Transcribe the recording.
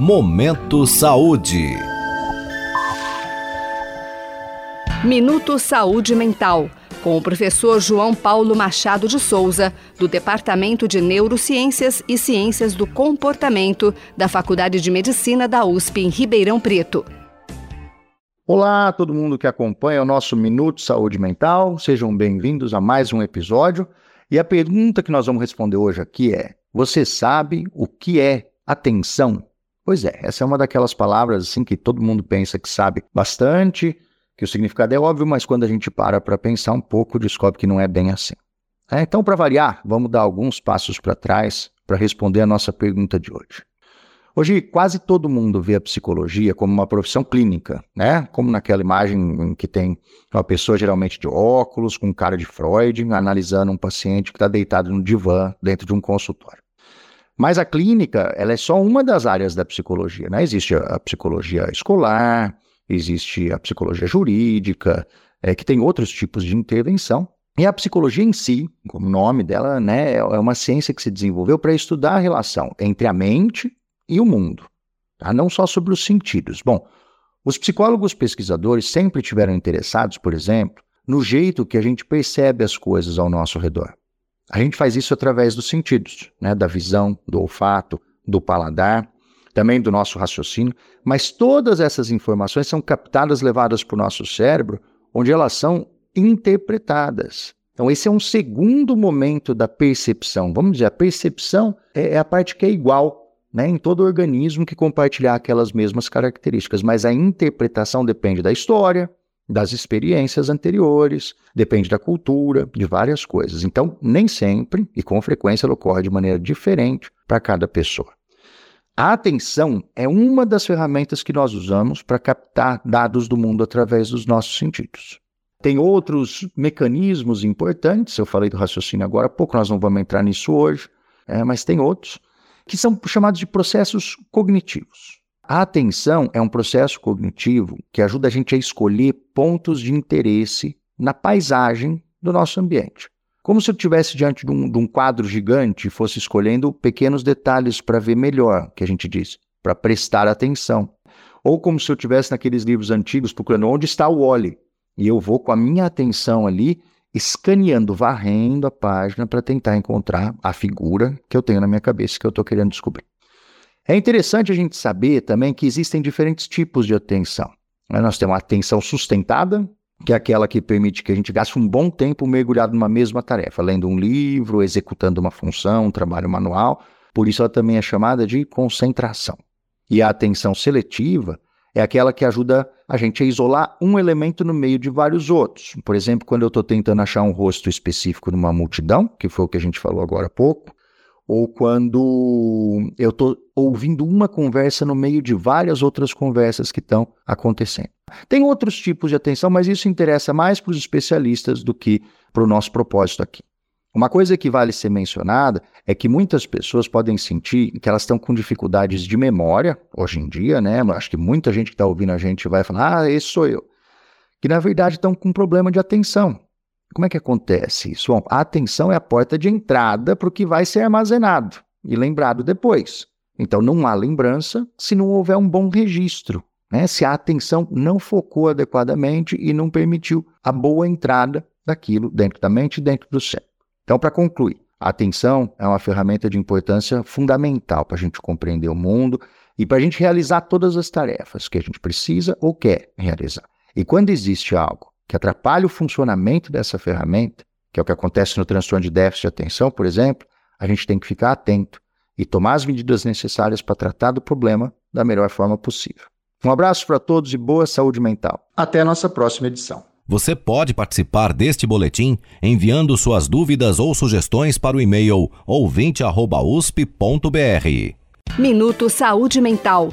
Momento Saúde. Minuto Saúde Mental, com o professor João Paulo Machado de Souza, do Departamento de Neurociências e Ciências do Comportamento da Faculdade de Medicina da USP em Ribeirão Preto. Olá, todo mundo que acompanha o nosso Minuto Saúde Mental, sejam bem-vindos a mais um episódio. E a pergunta que nós vamos responder hoje aqui é: você sabe o que é atenção? Pois é, essa é uma daquelas palavras assim que todo mundo pensa que sabe bastante, que o significado é óbvio, mas quando a gente para para pensar um pouco, descobre que não é bem assim. É, então, para variar, vamos dar alguns passos para trás para responder a nossa pergunta de hoje. Hoje, quase todo mundo vê a psicologia como uma profissão clínica, né? Como naquela imagem em que tem uma pessoa geralmente de óculos, com cara de Freud, analisando um paciente que está deitado no divã dentro de um consultório. Mas a clínica, ela é só uma das áreas da psicologia, né? Existe a psicologia escolar, existe a psicologia jurídica, é, que tem outros tipos de intervenção. E a psicologia em si, como nome dela, né, é uma ciência que se desenvolveu para estudar a relação entre a mente e o mundo, tá? não só sobre os sentidos. Bom, os psicólogos pesquisadores sempre tiveram interessados, por exemplo, no jeito que a gente percebe as coisas ao nosso redor. A gente faz isso através dos sentidos, né? da visão, do olfato, do paladar, também do nosso raciocínio, mas todas essas informações são captadas, levadas para o nosso cérebro, onde elas são interpretadas. Então, esse é um segundo momento da percepção. Vamos dizer, a percepção é, é a parte que é igual né, em todo organismo que compartilhar aquelas mesmas características, mas a interpretação depende da história, das experiências anteriores, depende da cultura, de várias coisas. Então, nem sempre e com frequência ela ocorre de maneira diferente para cada pessoa. A atenção é uma das ferramentas que nós usamos para captar dados do mundo através dos nossos sentidos. Tem outros mecanismos importantes, eu falei do raciocínio agora há pouco, nós não vamos entrar nisso hoje, é, mas tem outros, que são chamados de processos cognitivos. A atenção é um processo cognitivo que ajuda a gente a escolher pontos de interesse na paisagem do nosso ambiente. Como se eu estivesse diante de um, de um, quadro gigante e fosse escolhendo pequenos detalhes para ver melhor, que a gente diz, para prestar atenção. Ou como se eu estivesse naqueles livros antigos procurando onde está o Wally. E eu vou com a minha atenção ali, escaneando, varrendo a página para tentar encontrar a figura que eu tenho na minha cabeça que eu estou querendo descobrir. É interessante a gente saber também que existem diferentes tipos de atenção. Né? Nós temos a atenção sustentada, que é aquela que permite que a gente gaste um bom tempo mergulhado numa mesma tarefa, lendo um livro, executando uma função, um trabalho manual. Por isso ela também é chamada de concentração. E a atenção seletiva é aquela que ajuda a gente a isolar um elemento no meio de vários outros. Por exemplo, quando eu estou tentando achar um rosto específico numa multidão, que foi o que a gente falou agora há pouco, ou quando eu estou ouvindo uma conversa no meio de várias outras conversas que estão acontecendo. Tem outros tipos de atenção, mas isso interessa mais para os especialistas do que para o nosso propósito aqui. Uma coisa que vale ser mencionada é que muitas pessoas podem sentir que elas estão com dificuldades de memória, hoje em dia, né? Acho que muita gente que está ouvindo a gente vai falar, ah, esse sou eu. Que na verdade estão com problema de atenção. Como é que acontece isso? Bom, a atenção é a porta de entrada para o que vai ser armazenado e lembrado depois. Então, não há lembrança se não houver um bom registro. Né? Se a atenção não focou adequadamente e não permitiu a boa entrada daquilo dentro da mente e dentro do cérebro. Então, para concluir, a atenção é uma ferramenta de importância fundamental para a gente compreender o mundo e para a gente realizar todas as tarefas que a gente precisa ou quer realizar. E quando existe algo que atrapalha o funcionamento dessa ferramenta, que é o que acontece no transtorno de déficit de atenção, por exemplo, a gente tem que ficar atento e tomar as medidas necessárias para tratar do problema da melhor forma possível. Um abraço para todos e boa saúde mental. Até a nossa próxima edição. Você pode participar deste boletim enviando suas dúvidas ou sugestões para o e-mail ouvinte@usp.br. Minuto Saúde Mental.